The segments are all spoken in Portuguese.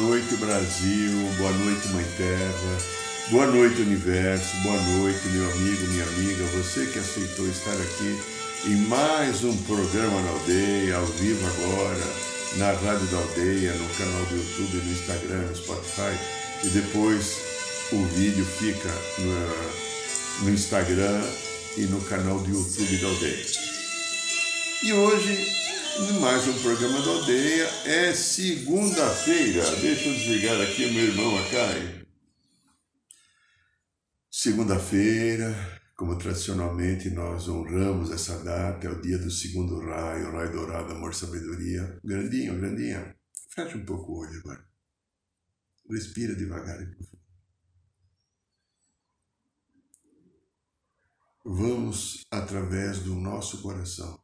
Noite Brasil, boa noite Mãe Terra, boa noite Universo, boa noite meu amigo, minha amiga, você que aceitou estar aqui em mais um programa na aldeia, ao vivo agora, na Rádio da Aldeia, no canal do YouTube, no Instagram, no Spotify, e depois o vídeo fica no, no Instagram e no canal do YouTube da Aldeia. E hoje mais um programa da aldeia. É segunda-feira. Deixa eu desligar aqui, meu irmão Acai. Segunda-feira, como tradicionalmente nós honramos essa data, é o dia do segundo raio, raio dourado, amor, sabedoria. Grandinho, grandinha. Fecha um pouco o olho agora. Respira devagar e. Vamos através do nosso coração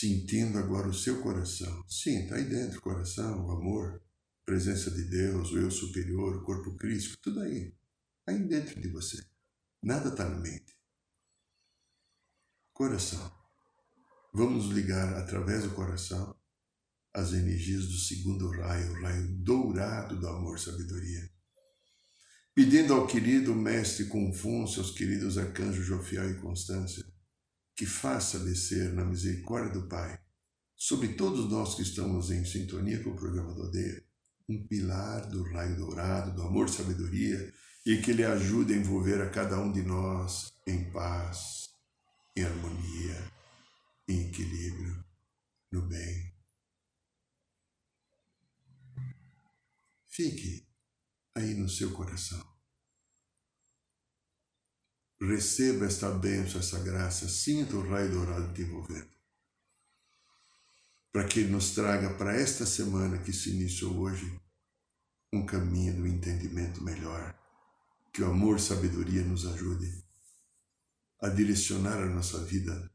sentindo agora o seu coração. Sim, está aí dentro o coração, o amor, a presença de Deus, o eu superior, o corpo crístico, tudo aí. Aí dentro de você. Nada está na mente. Coração. Vamos ligar através do coração as energias do segundo raio, o raio dourado do amor-sabedoria. Pedindo ao querido mestre Confúcio, aos queridos arcanjos Jofiel e Constância, que faça descer na misericórdia do Pai sobre todos nós que estamos em sintonia com o programa do Aldeia, um pilar do raio dourado, do amor e sabedoria, e que ele ajude a envolver a cada um de nós em paz, em harmonia, em equilíbrio, no bem. Fique aí no seu coração. Receba esta bênção, essa graça, sinta o raio dourado te envolvendo. Para que Ele nos traga para esta semana que se iniciou hoje um caminho do entendimento melhor. Que o amor e sabedoria nos ajude a direcionar a nossa vida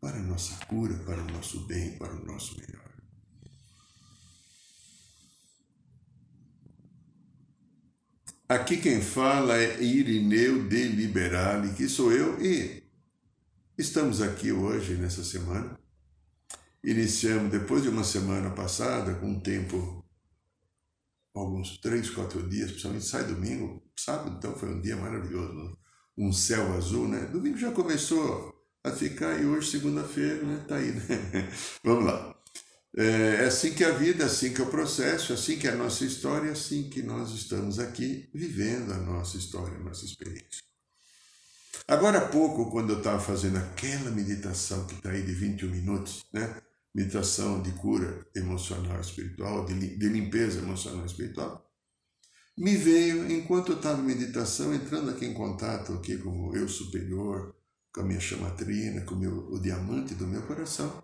para a nossa cura, para o nosso bem, para o nosso melhor. Aqui quem fala é Irineu de Liberale, que sou eu, e estamos aqui hoje, nessa semana. Iniciamos, depois de uma semana passada, com um tempo, alguns três, quatro dias, principalmente sai domingo, sábado então foi um dia maravilhoso, um céu azul, né? Domingo já começou a ficar e hoje, segunda-feira, né? Tá aí, né? Vamos lá. É, é assim que a vida, é assim que é o processo, é assim que é a nossa história, é assim que nós estamos aqui vivendo a nossa história, a nossa experiência. Agora há pouco, quando eu estava fazendo aquela meditação que está aí de 21 minutos, né? meditação de cura emocional e espiritual, de, de limpeza emocional e espiritual, me veio, enquanto eu estava em meditação, entrando aqui em contato aqui com o eu superior, com a minha chamatrina, com o, meu, o diamante do meu coração,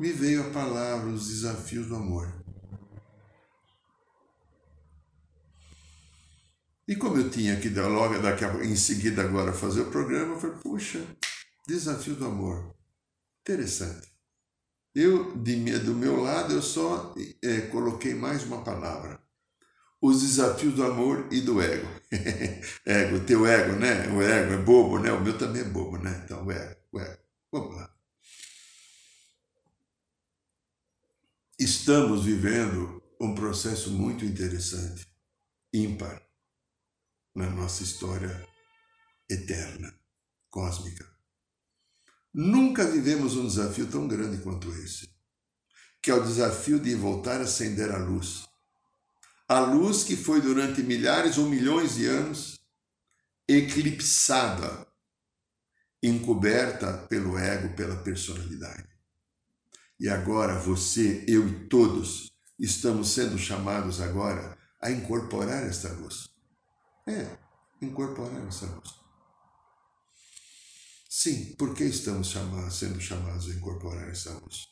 me veio a palavra, os desafios do amor. E como eu tinha que logo daqui a, em seguida agora fazer o programa, eu falei, puxa, desafio do amor. Interessante. Eu, de, do meu lado, eu só é, coloquei mais uma palavra. Os desafios do amor e do ego. ego, teu ego, né? O ego é bobo, né? O meu também é bobo, né? Então, o ego, o ego. Vamos lá. Estamos vivendo um processo muito interessante, ímpar, na nossa história eterna, cósmica. Nunca vivemos um desafio tão grande quanto esse, que é o desafio de voltar a acender a luz. A luz que foi durante milhares ou milhões de anos eclipsada, encoberta pelo ego, pela personalidade. E agora você, eu e todos estamos sendo chamados agora a incorporar esta luz. É, incorporar essa luz. Sim, por que estamos chamados, sendo chamados a incorporar essa luz?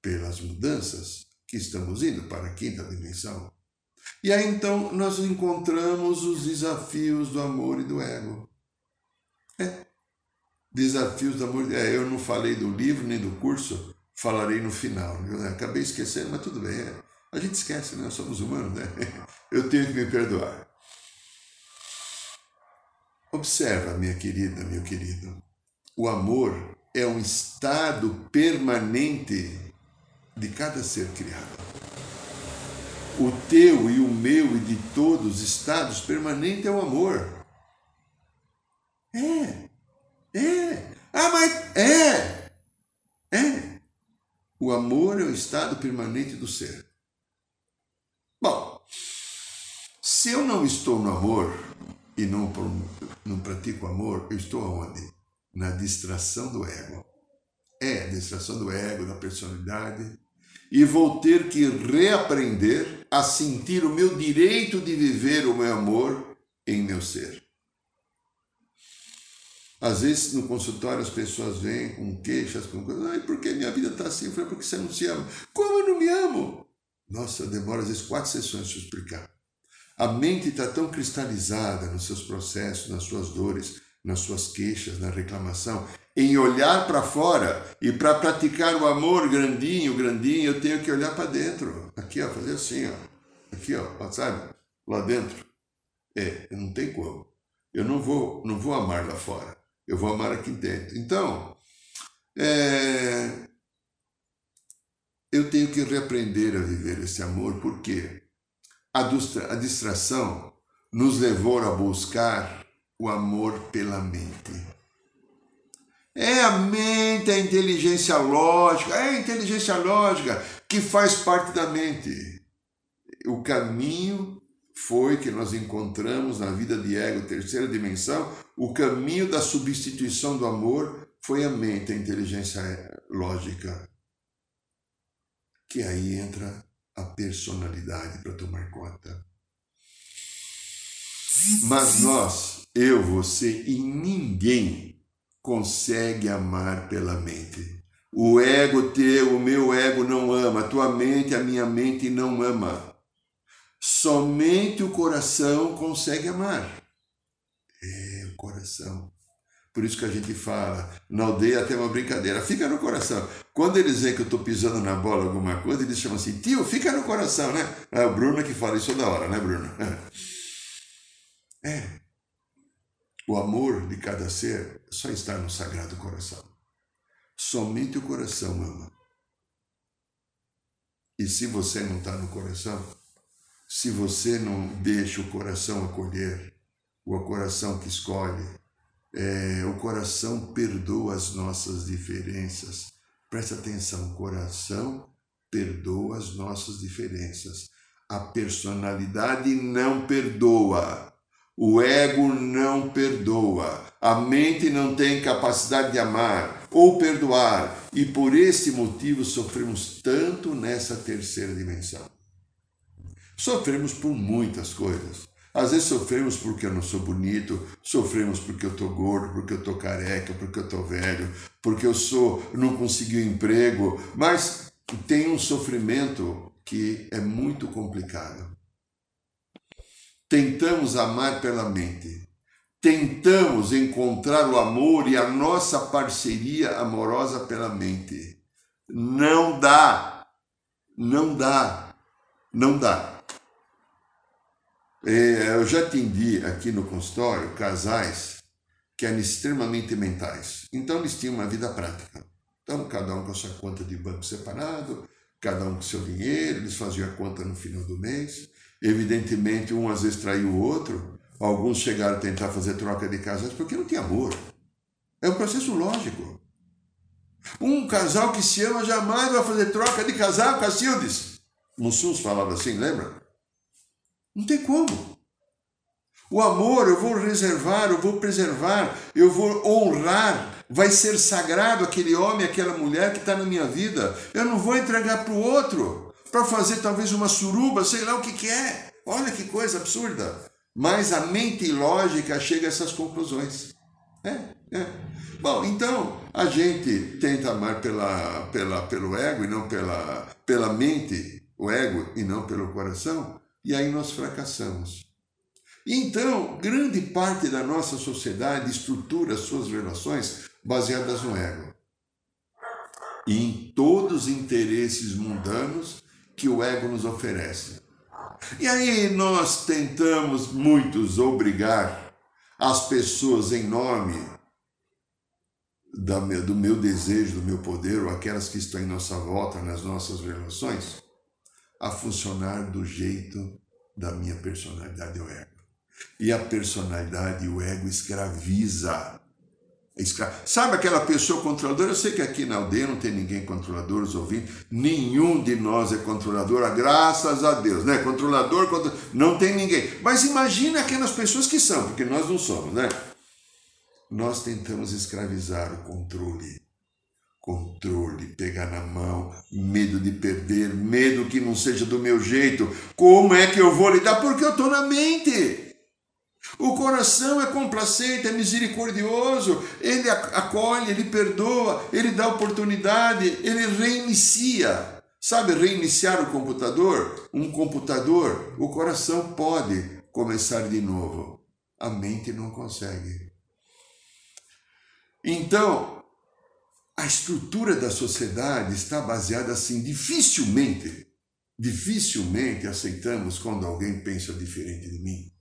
Pelas mudanças que estamos indo para a quinta dimensão. E aí então nós encontramos os desafios do amor e do ego. É. Desafios do amor. É, eu não falei do livro nem do curso, falarei no final. Eu acabei esquecendo, mas tudo bem. É. A gente esquece, né? Somos humanos, né? Eu tenho que me perdoar. Observa, minha querida, meu querido. O amor é um estado permanente de cada ser criado. O teu e o meu e de todos os estados permanente é o amor. É. É. Ah, mas é. É. O amor é o estado permanente do ser. Bom, se eu não estou no amor e não, não pratico amor, eu estou aonde? Na distração do ego. É, a distração do ego, da personalidade. E vou ter que reaprender a sentir o meu direito de viver o meu amor em meu ser. Às vezes no consultório as pessoas vêm com queixas, com coisas, ai, porque minha vida está assim? Eu falei, porque você não se ama. Como eu não me amo? Nossa, demora às vezes quatro sessões para explicar. A mente está tão cristalizada nos seus processos, nas suas dores, nas suas queixas, na reclamação, em olhar para fora e para praticar o amor grandinho, grandinho, eu tenho que olhar para dentro. Aqui, ó, fazer assim, ó. Aqui, ó, sabe? Lá dentro. É, não tem como. Eu não vou, não vou amar lá fora. Eu vou amar aqui dentro. Então, é, eu tenho que reaprender a viver esse amor, porque a distração nos levou a buscar o amor pela mente. É a mente, a inteligência lógica, é a inteligência lógica que faz parte da mente. O caminho foi que nós encontramos na vida de ego, terceira dimensão, o caminho da substituição do amor foi a mente, a inteligência lógica que aí entra a personalidade para tomar conta. Mas nós, eu, você e ninguém consegue amar pela mente. O ego teu, o meu ego não ama, a tua mente, a minha mente não ama. Somente o coração consegue amar. É o coração. Por isso que a gente fala, na aldeia tem uma brincadeira, fica no coração. Quando eles veem que eu estou pisando na bola alguma coisa, eles chamam assim, tio, fica no coração, né? É o Bruno que fala isso da hora, né, Bruno? É. O amor de cada ser só está no sagrado coração. Somente o coração ama. E se você não está no coração, se você não deixa o coração acolher, o coração que escolhe, é, o coração perdoa as nossas diferenças. Presta atenção, o coração perdoa as nossas diferenças. A personalidade não perdoa. O ego não perdoa. A mente não tem capacidade de amar ou perdoar. E por esse motivo sofremos tanto nessa terceira dimensão. Sofremos por muitas coisas. Às vezes sofremos porque eu não sou bonito, sofremos porque eu estou gordo, porque eu estou careca, porque eu estou velho, porque eu sou não consegui um emprego, mas tem um sofrimento que é muito complicado. Tentamos amar pela mente, tentamos encontrar o amor e a nossa parceria amorosa pela mente. Não dá, não dá, não dá. É, eu já atendi aqui no consultório casais que eram extremamente mentais. Então eles tinham uma vida prática. Então, cada um com a sua conta de banco separado, cada um com seu dinheiro, eles faziam a conta no final do mês. Evidentemente, um às vezes traiu o outro. Alguns chegaram a tentar fazer troca de casais porque não tinha amor. É um processo lógico. Um casal que se ama jamais vai fazer troca de casal, Cacildes. Mussus falava assim, lembra? Não tem como. O amor eu vou reservar, eu vou preservar, eu vou honrar. Vai ser sagrado aquele homem, aquela mulher que está na minha vida. Eu não vou entregar para o outro para fazer talvez uma suruba, sei lá o que, que é. Olha que coisa absurda. Mas a mente lógica chega a essas conclusões. É, É. Bom, então a gente tenta amar pela, pela, pelo ego e não pela, pela mente, o ego e não pelo coração, e aí nós fracassamos. Então, grande parte da nossa sociedade estrutura suas relações baseadas no ego. E em todos os interesses mundanos que o ego nos oferece. E aí nós tentamos, muitos, obrigar as pessoas em nome do meu desejo, do meu poder, ou aquelas que estão em nossa volta, nas nossas relações, a funcionar do jeito da minha personalidade o ego. E a personalidade e o ego escraviza. Escra... Sabe aquela pessoa controladora? Eu sei que aqui na aldeia não tem ninguém controlador, os ouvintes. Nenhum de nós é controlador, graças a Deus, né? Controlador, contro... não tem ninguém. Mas imagina aquelas pessoas que são, porque nós não somos, né? Nós tentamos escravizar o controle controle, pegar na mão, medo de perder, medo que não seja do meu jeito. Como é que eu vou lidar? Porque eu estou na mente. O coração é complacente, é misericordioso, ele acolhe, ele perdoa, ele dá oportunidade, ele reinicia. Sabe reiniciar o computador? Um computador, o coração pode começar de novo, a mente não consegue. Então, a estrutura da sociedade está baseada assim, dificilmente, dificilmente aceitamos quando alguém pensa diferente de mim.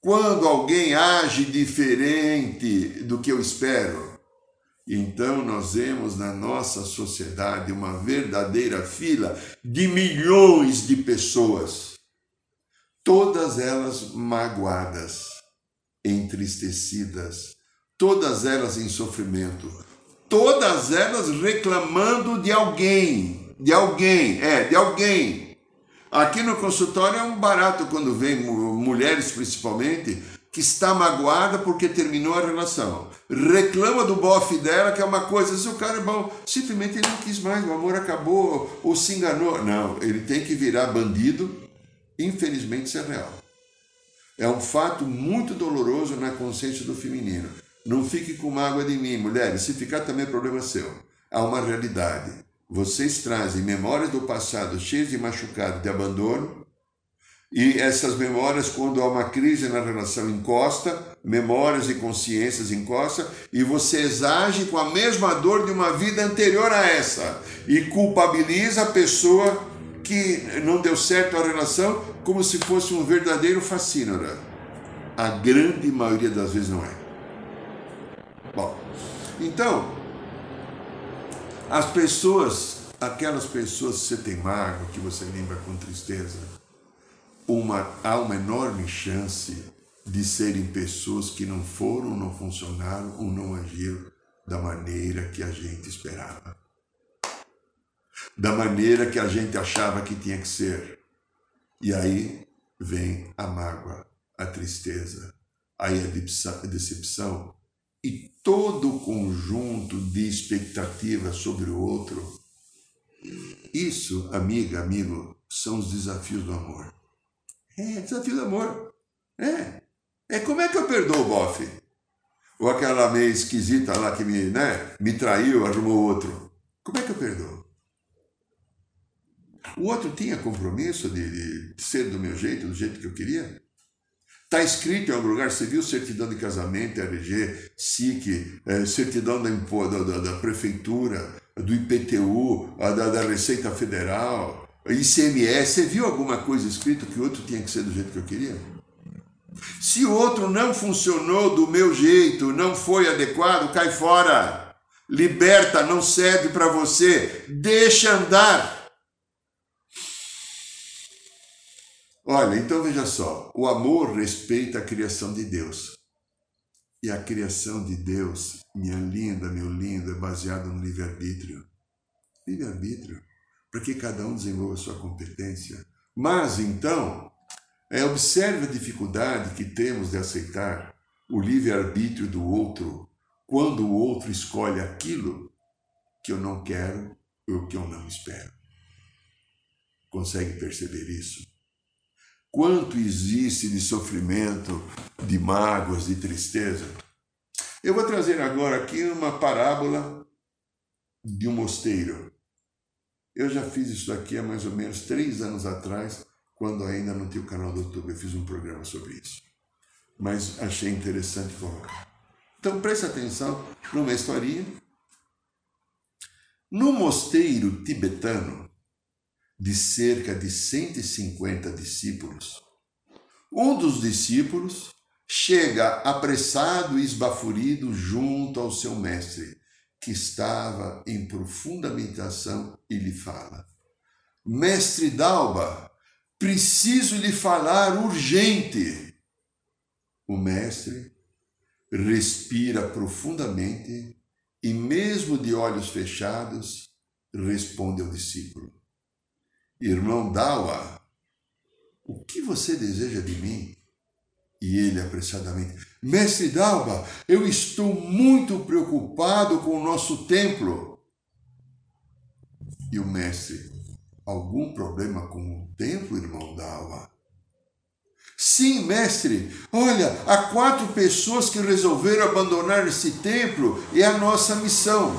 Quando alguém age diferente do que eu espero. Então nós vemos na nossa sociedade uma verdadeira fila de milhões de pessoas, todas elas magoadas, entristecidas, todas elas em sofrimento, todas elas reclamando de alguém, de alguém, é, de alguém. Aqui no consultório é um barato quando vem mulheres principalmente que está magoada porque terminou a relação. Reclama do bofe dela, que é uma coisa, se o cara é bom, simplesmente ele não quis mais, o amor acabou ou se enganou. Não, ele tem que virar bandido, infelizmente isso é real. É um fato muito doloroso na consciência do feminino. Não fique com mágoa de mim, mulheres. Se ficar também é problema seu. Há uma realidade. Vocês trazem memórias do passado cheias de machucado, de abandono, e essas memórias, quando há uma crise na relação, encosta, memórias e consciências encosta, e vocês agem com a mesma dor de uma vida anterior a essa, e culpabiliza a pessoa que não deu certo a relação como se fosse um verdadeiro fascínora. A grande maioria das vezes não é. Bom, então, as pessoas, aquelas pessoas que você tem mágoa, que você lembra com tristeza, uma, há uma enorme chance de serem pessoas que não foram, não funcionaram ou não agiram da maneira que a gente esperava. Da maneira que a gente achava que tinha que ser. E aí vem a mágoa, a tristeza, aí a decepção, e todo o conjunto de expectativas sobre o outro. Isso, amiga, amigo, são os desafios do amor. É, desafio do amor. É. É como é que eu perdoo o bofe? Ou aquela meio esquisita lá que me, né, me traiu, arrumou outro. Como é que eu perdoo? O outro tinha compromisso de, de ser do meu jeito, do jeito que eu queria? Está escrito em algum lugar, você viu certidão de casamento, RG, SIC, é, certidão da, da, da, prefeitura, do IPTU, da, da Receita Federal, ICMS, você viu alguma coisa escrito que o outro tinha que ser do jeito que eu queria? Se o outro não funcionou do meu jeito, não foi adequado, cai fora. Liberta, não serve para você. Deixa andar. Olha, então veja só: o amor respeita a criação de Deus. E a criação de Deus, minha linda, meu lindo, é baseada no livre-arbítrio. Livre-arbítrio. Para que cada um desenvolva sua competência. Mas então, é, observe a dificuldade que temos de aceitar o livre-arbítrio do outro quando o outro escolhe aquilo que eu não quero ou que eu não espero. Consegue perceber isso? Quanto existe de sofrimento, de mágoas, de tristeza? Eu vou trazer agora aqui uma parábola de um mosteiro. Eu já fiz isso aqui há mais ou menos três anos atrás, quando ainda não tinha o canal do YouTube. Eu fiz um programa sobre isso. Mas achei interessante colocar. Então preste atenção numa historinha. No mosteiro tibetano, de cerca de 150 discípulos, um dos discípulos chega apressado e esbaforido junto ao seu mestre, que estava em profunda meditação, e lhe fala: Mestre Dalba, preciso lhe falar urgente. O mestre respira profundamente e, mesmo de olhos fechados, responde ao discípulo: Irmão Dawa, o que você deseja de mim? E ele apressadamente: Mestre Dalba, eu estou muito preocupado com o nosso templo. E o mestre: Algum problema com o templo, irmão Dalba? Sim, mestre. Olha, há quatro pessoas que resolveram abandonar esse templo é a nossa missão.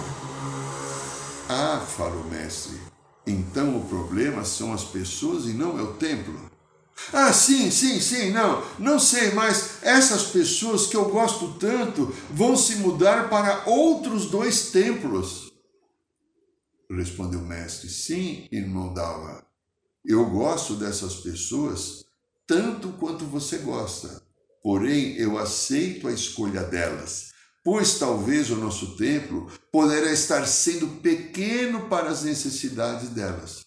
Ah, fala o mestre. Então o problema são as pessoas e não é o templo. Ah, sim, sim, sim, não, não sei, mas essas pessoas que eu gosto tanto vão se mudar para outros dois templos. Respondeu o mestre: Sim, irmão Dalva, eu gosto dessas pessoas tanto quanto você gosta, porém eu aceito a escolha delas, pois talvez o nosso templo poderá estar sendo pequeno para as necessidades delas.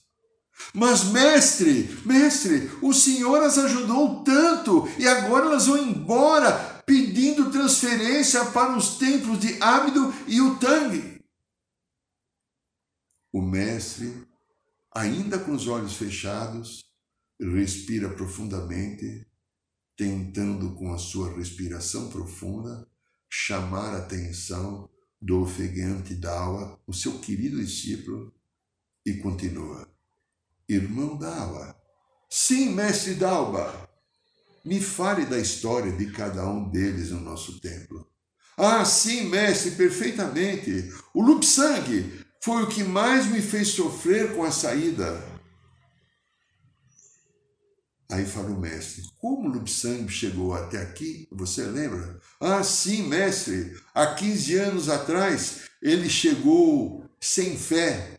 Mas, mestre, mestre, o Senhor as ajudou tanto e agora elas vão embora pedindo transferência para os templos de Ábido e Utang. O mestre, ainda com os olhos fechados, respira profundamente, tentando com a sua respiração profunda chamar a atenção do ofegante Dawa, o seu querido discípulo, e continua irmão Dalba. Sim, mestre Dalba. Me fale da história de cada um deles no nosso templo. Ah, sim, mestre, perfeitamente. O Lupsang foi o que mais me fez sofrer com a saída. Aí fala o mestre: Como Lupsang chegou até aqui? Você lembra? Ah, sim, mestre. Há 15 anos atrás ele chegou sem fé,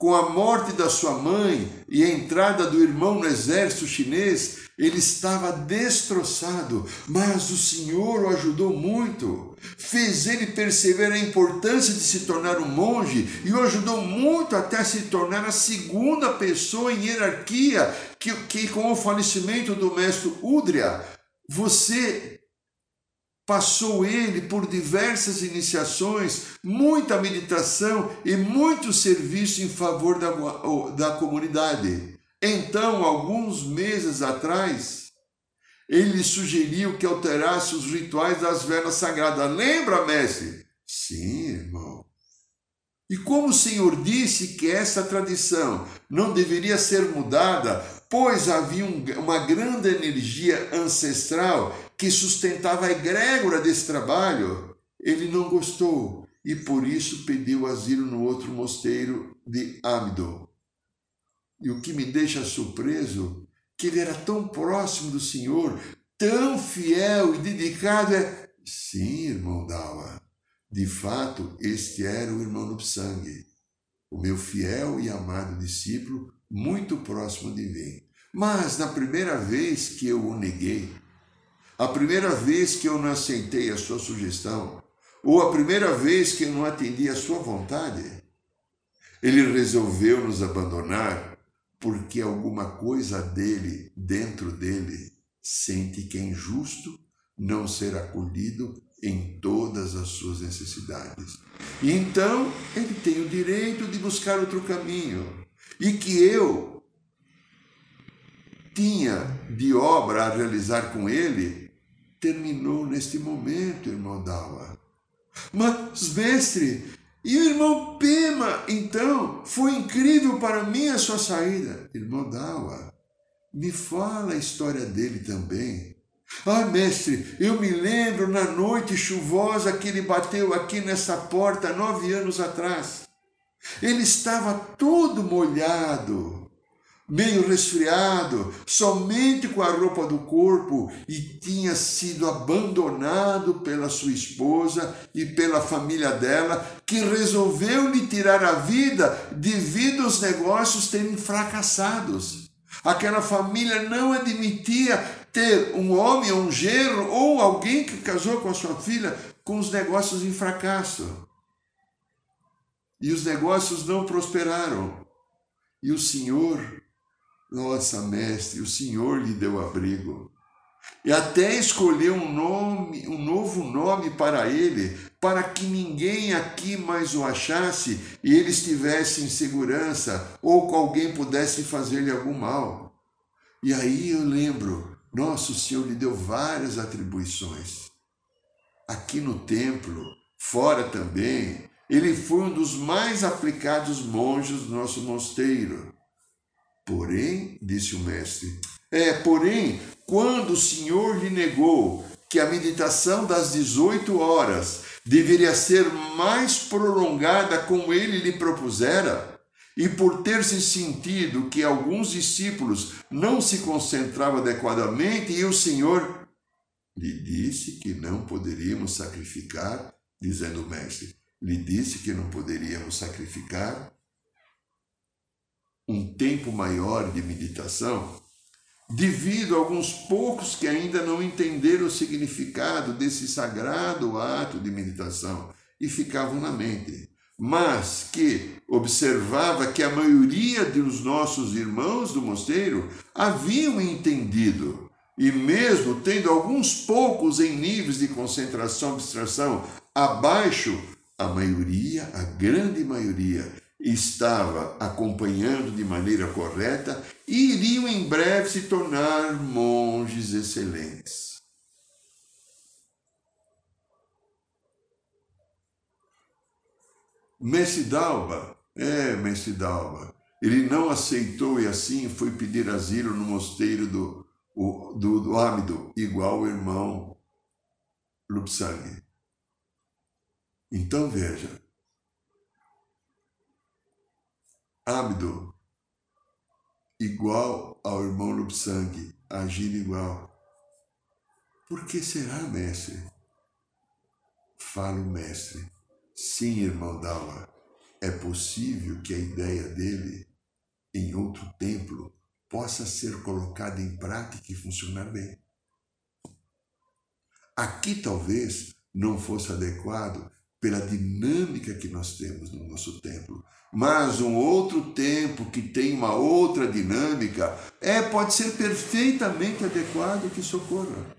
com a morte da sua mãe e a entrada do irmão no exército chinês, ele estava destroçado, mas o Senhor o ajudou muito. Fez ele perceber a importância de se tornar um monge e o ajudou muito até se tornar a segunda pessoa em hierarquia, que, que com o falecimento do mestre Udria, você Passou ele por diversas iniciações, muita meditação e muito serviço em favor da, da comunidade. Então, alguns meses atrás, ele sugeriu que alterasse os rituais das velas sagradas. Lembra, mestre? Sim, irmão. E como o Senhor disse que essa tradição não deveria ser mudada, pois havia um, uma grande energia ancestral que sustentava a egrégora desse trabalho, ele não gostou e por isso pediu asilo no outro mosteiro de Amido. E o que me deixa surpreso, que ele era tão próximo do Senhor, tão fiel e dedicado é... Sim, irmão Dawa, de fato, este era o irmão Nupsang, o meu fiel e amado discípulo, muito próximo de mim. Mas na primeira vez que eu o neguei, a primeira vez que eu não aceitei a sua sugestão, ou a primeira vez que eu não atendi a sua vontade, ele resolveu nos abandonar porque alguma coisa dele, dentro dele, sente que é injusto não ser acolhido em todas as suas necessidades. E então ele tem o direito de buscar outro caminho. E que eu tinha de obra a realizar com ele, terminou neste momento, irmão Dawa. Mas, mestre, e o irmão Pema, então, foi incrível para mim a sua saída. Irmão Dawa, me fala a história dele também. Ah, mestre, eu me lembro na noite chuvosa que ele bateu aqui nessa porta nove anos atrás. Ele estava todo molhado meio resfriado, somente com a roupa do corpo e tinha sido abandonado pela sua esposa e pela família dela, que resolveu lhe tirar a vida devido aos negócios terem fracassados. Aquela família não admitia ter um homem, um genro ou alguém que casou com a sua filha com os negócios em fracasso. E os negócios não prosperaram. E o Senhor nossa, mestre, o Senhor lhe deu abrigo. E até escolheu um nome, um novo nome para ele, para que ninguém aqui mais o achasse e ele estivesse em segurança, ou que alguém pudesse fazer-lhe algum mal. E aí eu lembro, nosso Senhor lhe deu várias atribuições. Aqui no templo, fora também, ele foi um dos mais aplicados monges do nosso mosteiro. Porém, disse o mestre, é, porém, quando o Senhor lhe negou que a meditação das 18 horas deveria ser mais prolongada como ele lhe propusera, e por ter se sentido que alguns discípulos não se concentravam adequadamente, e o Senhor lhe disse que não poderíamos sacrificar, dizendo o mestre, lhe disse que não poderíamos sacrificar um tempo maior de meditação, devido a alguns poucos que ainda não entenderam o significado desse sagrado ato de meditação e ficavam na mente, mas que observava que a maioria dos nossos irmãos do mosteiro haviam entendido e mesmo tendo alguns poucos em níveis de concentração abstração abaixo, a maioria, a grande maioria, estava acompanhando de maneira correta e iriam em breve se tornar monges excelentes. Mestre Dalba, é, Mestre Dalba, ele não aceitou e assim foi pedir asilo no mosteiro do, do, do igual o irmão Lupsang. Então veja, Abdo, igual ao irmão Lupsang, agindo igual. Por que será, mestre? Fala o mestre. Sim, irmão Dawa, é possível que a ideia dele em outro templo possa ser colocada em prática e funcionar bem. Aqui talvez não fosse adequado pela dinâmica que nós temos no nosso templo, mas um outro tempo que tem uma outra dinâmica, é pode ser perfeitamente adequado que socorra.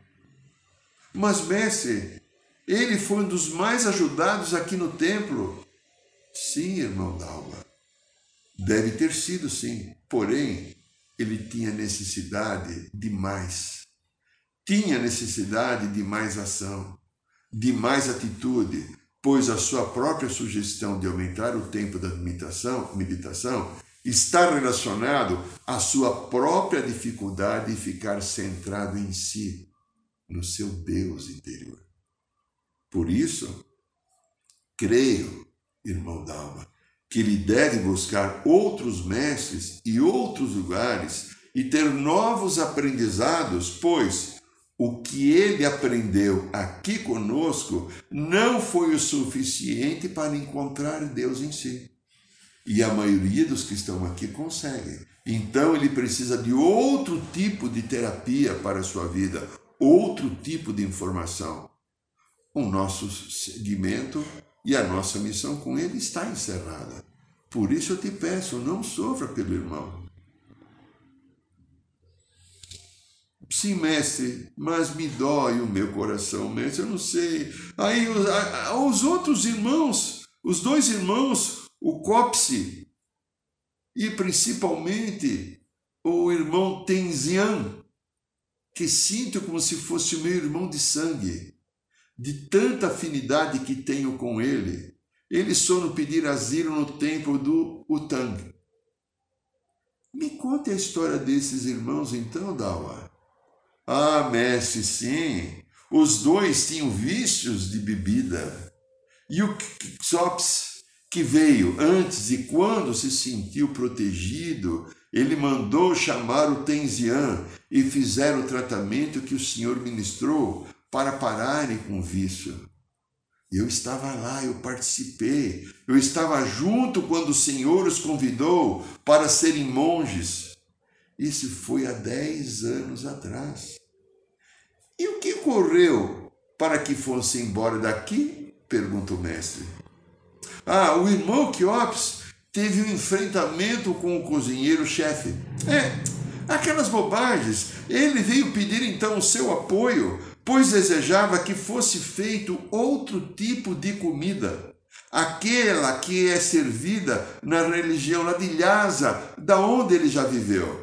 Mas mestre, ele foi um dos mais ajudados aqui no templo. Sim, irmão Dalma. Deve ter sido sim. Porém, ele tinha necessidade de mais. Tinha necessidade de mais ação, de mais atitude, pois a sua própria sugestão de aumentar o tempo da meditação, está relacionado à sua própria dificuldade de ficar centrado em si, no seu Deus interior. Por isso, creio, irmão Dalma, que ele deve buscar outros mestres e outros lugares e ter novos aprendizados, pois o que ele aprendeu aqui conosco não foi o suficiente para encontrar Deus em si. E a maioria dos que estão aqui consegue. Então ele precisa de outro tipo de terapia para a sua vida, outro tipo de informação. O nosso segmento e a nossa missão com ele está encerrada. Por isso eu te peço, não sofra pelo irmão. Sim, mestre, mas me dói o meu coração, mestre, eu não sei. Aí os, os outros irmãos, os dois irmãos, o Copse e principalmente o irmão Tenzian, que sinto como se fosse meu irmão de sangue, de tanta afinidade que tenho com ele. Eles foram pedir asilo no templo do Utang. Me conte a história desses irmãos então, Dawa. Ah, mestre, sim. Os dois tinham vícios de bebida. E o Xops, que veio antes e quando se sentiu protegido, ele mandou chamar o Tenzian e fizeram o tratamento que o Senhor ministrou para pararem com o vício. Eu estava lá, eu participei, eu estava junto quando o Senhor os convidou para serem monges. Isso foi há dez anos atrás. E o que ocorreu para que fosse embora daqui? pergunta o mestre. Ah, o irmão Quiops teve um enfrentamento com o cozinheiro-chefe. É, aquelas bobagens. Ele veio pedir então o seu apoio pois desejava que fosse feito outro tipo de comida, aquela que é servida na religião ladilhasa, da onde ele já viveu.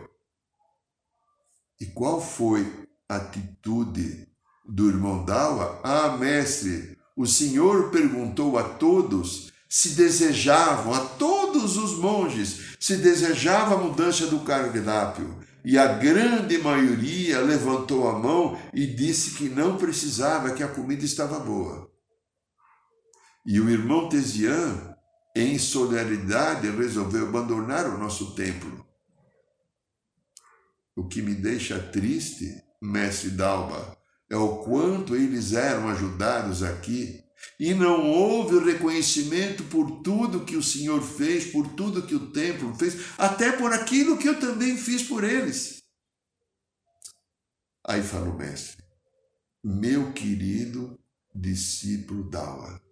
E qual foi a atitude do irmão Dawa? Ah, mestre, o Senhor perguntou a todos se desejavam, a todos os monges, se desejava a mudança do cardápio e a grande maioria levantou a mão e disse que não precisava, que a comida estava boa. E o irmão Tesian, em solidariedade, resolveu abandonar o nosso templo. O que me deixa triste, mestre Dalba, é o quanto eles eram ajudados aqui e não houve reconhecimento por tudo que o Senhor fez, por tudo que o templo fez, até por aquilo que eu também fiz por eles. Aí fala o mestre, meu querido discípulo Dawa,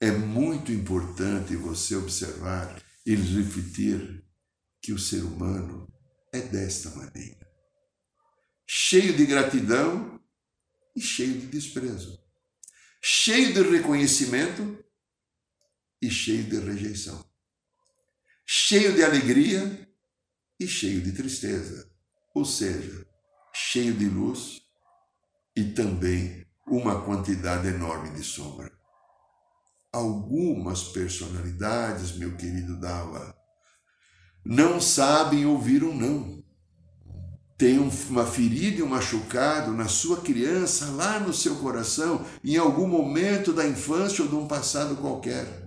é muito importante você observar e refletir que o ser humano é desta maneira, cheio de gratidão e cheio de desprezo. Cheio de reconhecimento e cheio de rejeição, cheio de alegria e cheio de tristeza, ou seja, cheio de luz e também uma quantidade enorme de sombra. Algumas personalidades, meu querido Dawa, não sabem ouvir um não tem uma ferida e um machucado na sua criança, lá no seu coração, em algum momento da infância ou de um passado qualquer.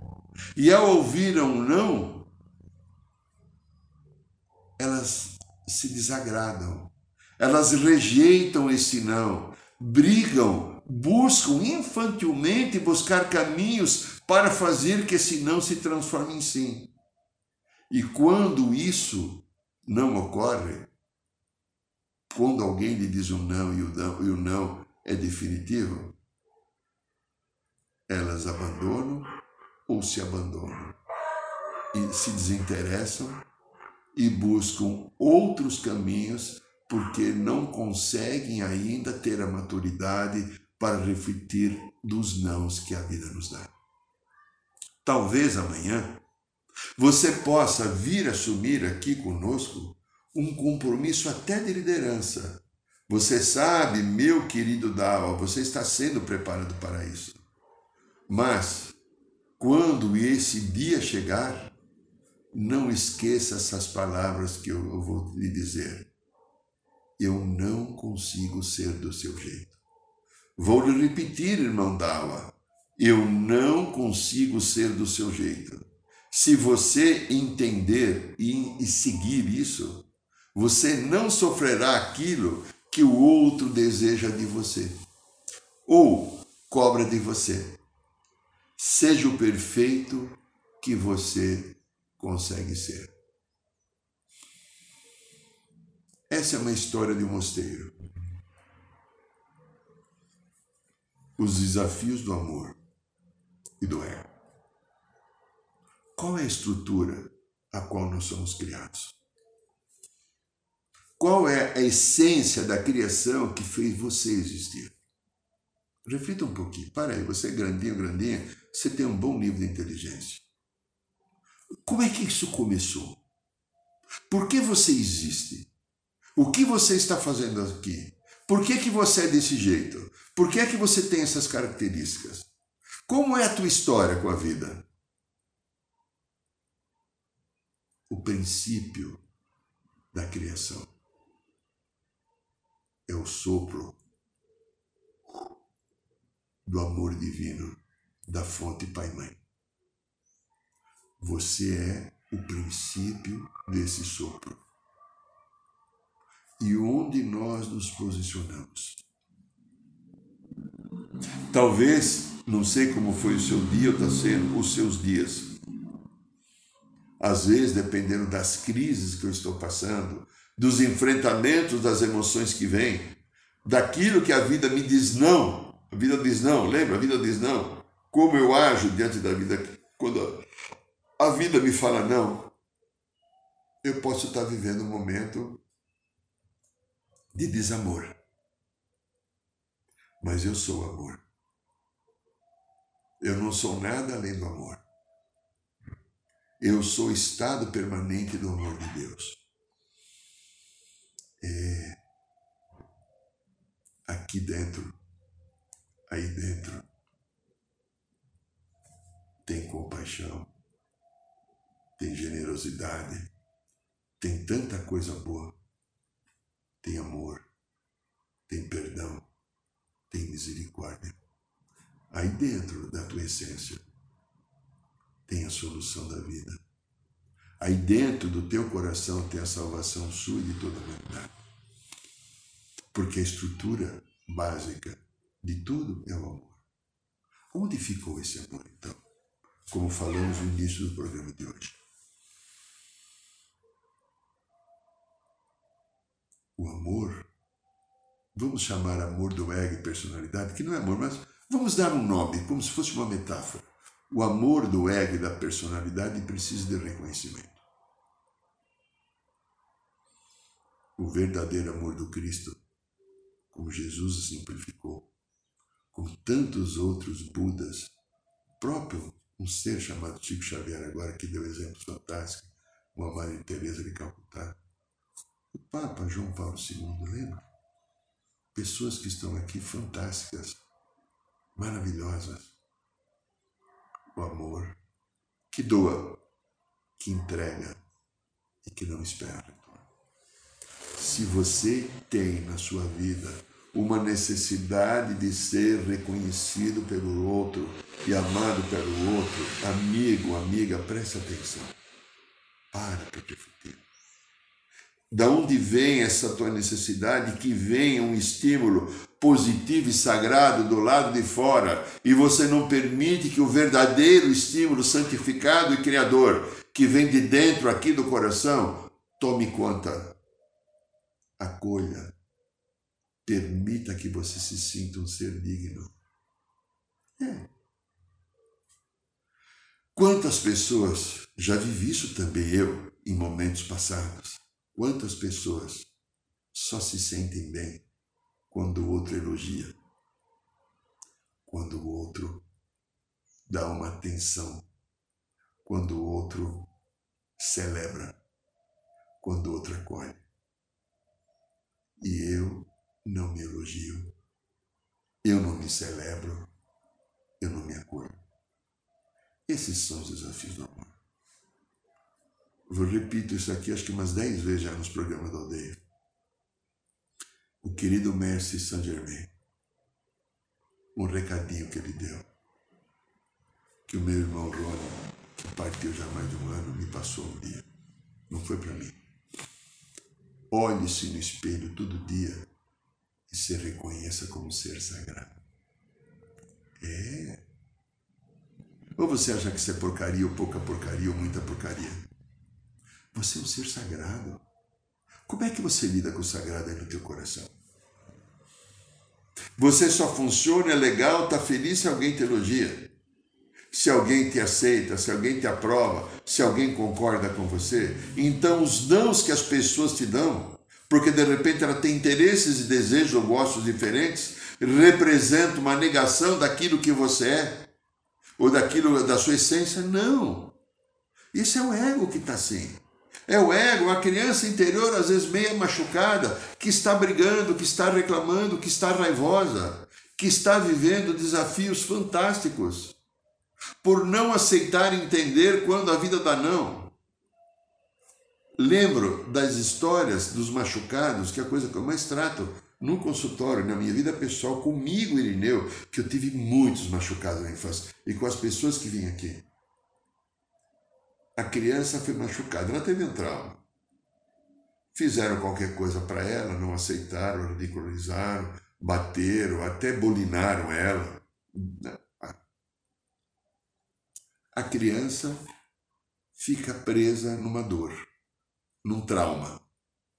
E ao ouvir um não, elas se desagradam, elas rejeitam esse não, brigam, buscam infantilmente buscar caminhos para fazer que esse não se transforme em sim. E quando isso não ocorre, quando alguém lhe diz um não e o não, e o não é definitivo, elas abandonam ou se abandonam e se desinteressam e buscam outros caminhos porque não conseguem ainda ter a maturidade para refletir dos nãos que a vida nos dá. Talvez amanhã você possa vir assumir aqui conosco um compromisso até de liderança. Você sabe, meu querido Dawa, você está sendo preparado para isso. Mas, quando esse dia chegar, não esqueça essas palavras que eu vou lhe dizer. Eu não consigo ser do seu jeito. Vou lhe repetir, irmão Dawa. Eu não consigo ser do seu jeito. Se você entender e seguir isso, você não sofrerá aquilo que o outro deseja de você ou cobra de você. Seja o perfeito que você consegue ser. Essa é uma história de um mosteiro. Os desafios do amor e do ego. Qual é a estrutura a qual nós somos criados? Qual é a essência da criação que fez você existir? Reflita um pouquinho. Para aí, você é grandinho, grandinha, você tem um bom nível de inteligência. Como é que isso começou? Por que você existe? O que você está fazendo aqui? Por que, que você é desse jeito? Por que é que você tem essas características? Como é a tua história com a vida? O princípio da criação é o sopro do amor divino da fonte Pai Mãe. Você é o princípio desse sopro. E onde nós nos posicionamos? Talvez, não sei como foi o seu dia ou está sendo os seus dias. Às vezes, dependendo das crises que eu estou passando, dos enfrentamentos das emoções que vêm, daquilo que a vida me diz não. A vida diz não, lembra? A vida diz não. Como eu ajo diante da vida quando a vida me fala não. Eu posso estar vivendo um momento de desamor. Mas eu sou amor. Eu não sou nada além do amor. Eu sou estado permanente do amor de Deus. É aqui dentro, aí dentro, tem compaixão, tem generosidade, tem tanta coisa boa, tem amor, tem perdão, tem misericórdia. Aí dentro da tua essência tem a solução da vida. Aí dentro do teu coração tem a salvação sua e de toda a humanidade. Porque a estrutura básica de tudo é o amor. Onde ficou esse amor, então? Como falamos no início do programa de hoje. O amor, vamos chamar amor do ego e personalidade, que não é amor, mas vamos dar um nome, como se fosse uma metáfora. O amor do ego e da personalidade precisa de reconhecimento. O verdadeiro amor do Cristo, como Jesus simplificou, como tantos outros Budas, próprio um ser chamado Chico Xavier agora que deu exemplos fantásticos, uma Maria Teresa de Calcutá, o Papa João Paulo II, lembra? Pessoas que estão aqui fantásticas, maravilhosas. O amor que doa, que entrega e que não espera Se você tem na sua vida uma necessidade de ser reconhecido pelo outro e amado pelo outro, amigo, amiga, preste atenção. Para para refletir. Da onde vem essa tua necessidade? Que venha um estímulo positivo e sagrado do lado de fora e você não permite que o verdadeiro estímulo santificado e criador que vem de dentro aqui do coração tome conta. Acolha Permita que você se sinta um ser digno. É. Quantas pessoas, já vivi isso também eu em momentos passados, quantas pessoas só se sentem bem quando o outro elogia, quando o outro dá uma atenção, quando o outro celebra, quando o outro acolhe. E eu não me elogio, eu não me celebro, eu não me acolho. Esses são os desafios do amor. Eu repito isso aqui acho que umas dez vezes já nos programas da aldeia. O querido Mestre Saint Germain, um recadinho que ele deu, que o meu irmão Rony, que partiu já mais de um ano, me passou um dia. Não foi para mim. Olhe-se no espelho todo dia e se reconheça como ser sagrado. É. Ou você acha que isso é porcaria, ou pouca porcaria, ou muita porcaria? Você é um ser sagrado. Como é que você lida com o sagrado aí no teu coração? Você só funciona, é legal, está feliz se alguém te elogia. Se alguém te aceita, se alguém te aprova, se alguém concorda com você. Então, os dãos que as pessoas te dão porque de repente ela tem interesses e desejos ou gostos diferentes, representa uma negação daquilo que você é, ou daquilo da sua essência. Não. Isso é o ego que está assim. É o ego, a criança interior, às vezes meio machucada, que está brigando, que está reclamando, que está raivosa, que está vivendo desafios fantásticos, por não aceitar entender quando a vida dá não. Lembro das histórias dos machucados, que é a coisa que eu mais trato no consultório, na minha vida pessoal, comigo, Irineu, que eu tive muitos machucados na infância e com as pessoas que vinham aqui. A criança foi machucada, ela teve um trauma. Fizeram qualquer coisa para ela, não aceitaram, ridicularizaram, bateram, até bolinaram ela. A criança fica presa numa dor, num trauma.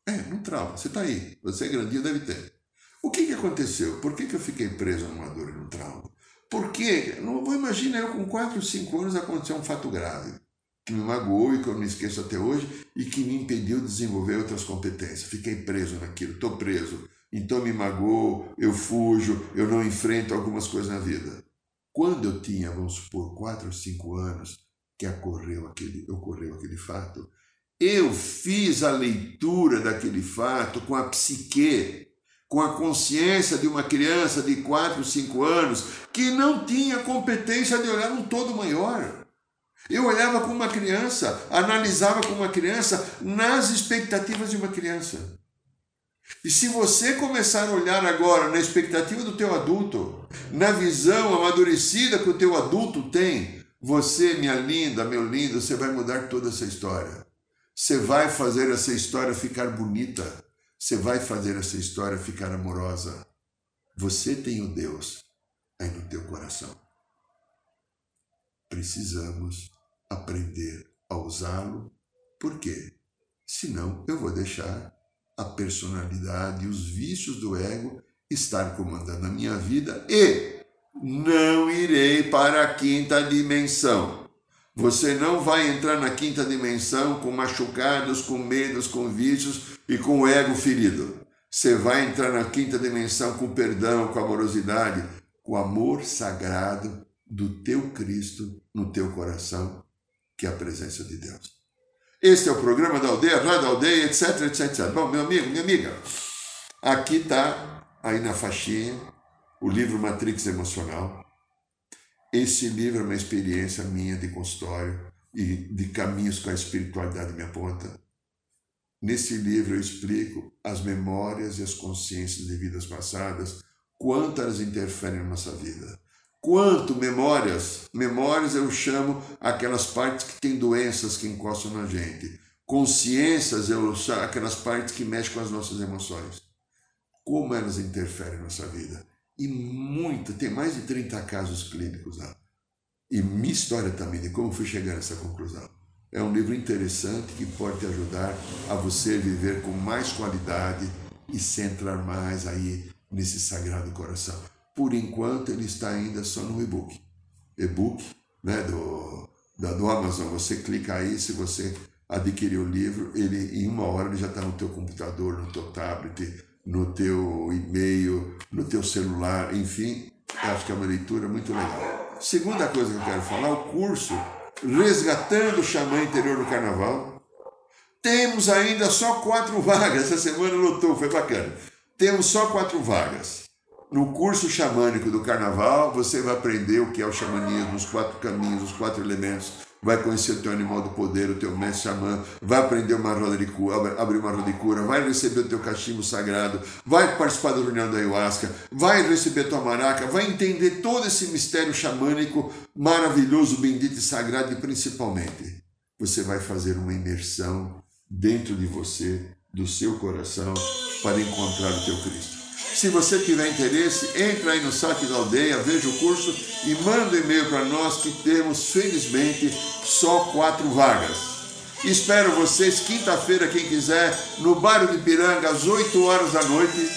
É, num trauma. Você está aí, você é grandinho, deve ter. O que, que aconteceu? Por que, que eu fiquei preso numa dor e num trauma? Porque, não vou imaginar eu com 4, 5 anos aconteceu um fato grave que me magoou e que eu não esqueço até hoje e que me impediu de desenvolver outras competências. Fiquei preso naquilo, estou preso. Então me magoou, eu fujo, eu não enfrento algumas coisas na vida. Quando eu tinha, vamos supor, 4 ou 5 anos que ocorreu aquele, ocorreu aquele fato, eu fiz a leitura daquele fato com a psique com a consciência de uma criança de 4, 5 anos que não tinha competência de olhar um todo maior. Eu olhava como uma criança, analisava como uma criança, nas expectativas de uma criança. E se você começar a olhar agora na expectativa do teu adulto, na visão amadurecida que o teu adulto tem, você, minha linda, meu lindo, você vai mudar toda essa história. Você vai fazer essa história ficar bonita. Você vai fazer essa história ficar amorosa. Você tem o Deus aí no teu coração. Precisamos aprender a usá-lo. Por quê? Senão eu vou deixar a personalidade e os vícios do ego estar comandando a minha vida e não irei para a quinta dimensão. Você não vai entrar na quinta dimensão com machucados, com medos, com vícios e com o ego ferido. Você vai entrar na quinta dimensão com perdão, com amorosidade, com o amor sagrado do teu Cristo no teu coração, que é a presença de Deus. Este é o programa da aldeia, Rádio Aldeia, etc, etc, etc. Bom, meu amigo, minha amiga, aqui está, aí na faixinha, o livro Matrix Emocional. Esse livro é uma experiência minha de consultório e de caminhos com a espiritualidade me aponta. Nesse livro eu explico as memórias e as consciências de vidas passadas, quanto elas interferem na nossa vida. Quanto memórias, memórias eu chamo aquelas partes que têm doenças que encostam na gente. Consciências eu chamo aquelas partes que mexem com as nossas emoções. Como elas interferem na nossa vida e muito, tem mais de 30 casos clínicos lá. E minha história também, de como fui chegar nessa conclusão. É um livro interessante que pode te ajudar a você viver com mais qualidade e centrar mais aí nesse sagrado coração. Por enquanto, ele está ainda só no e-book. E-book né, do, da, do Amazon. Você clica aí, se você adquirir o livro, ele em uma hora ele já está no teu computador, no teu tablet, no teu e-mail, no teu celular, enfim, acho que é uma leitura muito legal. Segunda coisa que eu quero falar, o curso Resgatando o Xamã Interior do Carnaval. Temos ainda só quatro vagas, essa semana lotou, foi bacana. Temos só quatro vagas. No curso xamânico do Carnaval, você vai aprender o que é o xamanismo, os quatro caminhos, os quatro elementos, vai conhecer o teu animal do poder, o teu mestre xamã, vai aprender uma roda de cura, abrir uma roda de cura, vai receber o teu cachimbo sagrado, vai participar da reunião da ayahuasca, vai receber tua maraca, vai entender todo esse mistério xamânico maravilhoso, bendito e sagrado. E principalmente você vai fazer uma imersão dentro de você, do seu coração, para encontrar o teu Cristo. Se você tiver interesse, entre aí no site da aldeia, veja o curso e manda um e-mail para nós que temos, felizmente, só quatro vagas. Espero vocês quinta-feira, quem quiser, no bairro de Piranga, às 8 horas da noite.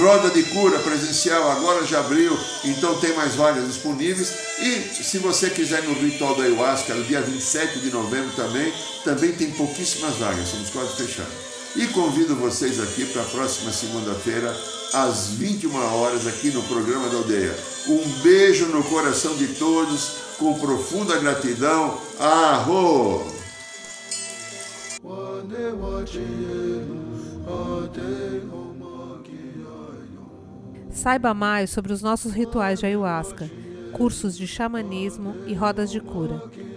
Roda de cura presencial agora já abriu, então tem mais vagas disponíveis. E se você quiser no ritual da ayahuasca, no dia 27 de novembro também, também tem pouquíssimas vagas, estamos quase fechando. E convido vocês aqui para a próxima segunda-feira, às 21 horas, aqui no programa da Aldeia. Um beijo no coração de todos, com profunda gratidão. Arro! Saiba mais sobre os nossos rituais de ayahuasca, cursos de xamanismo e rodas de cura.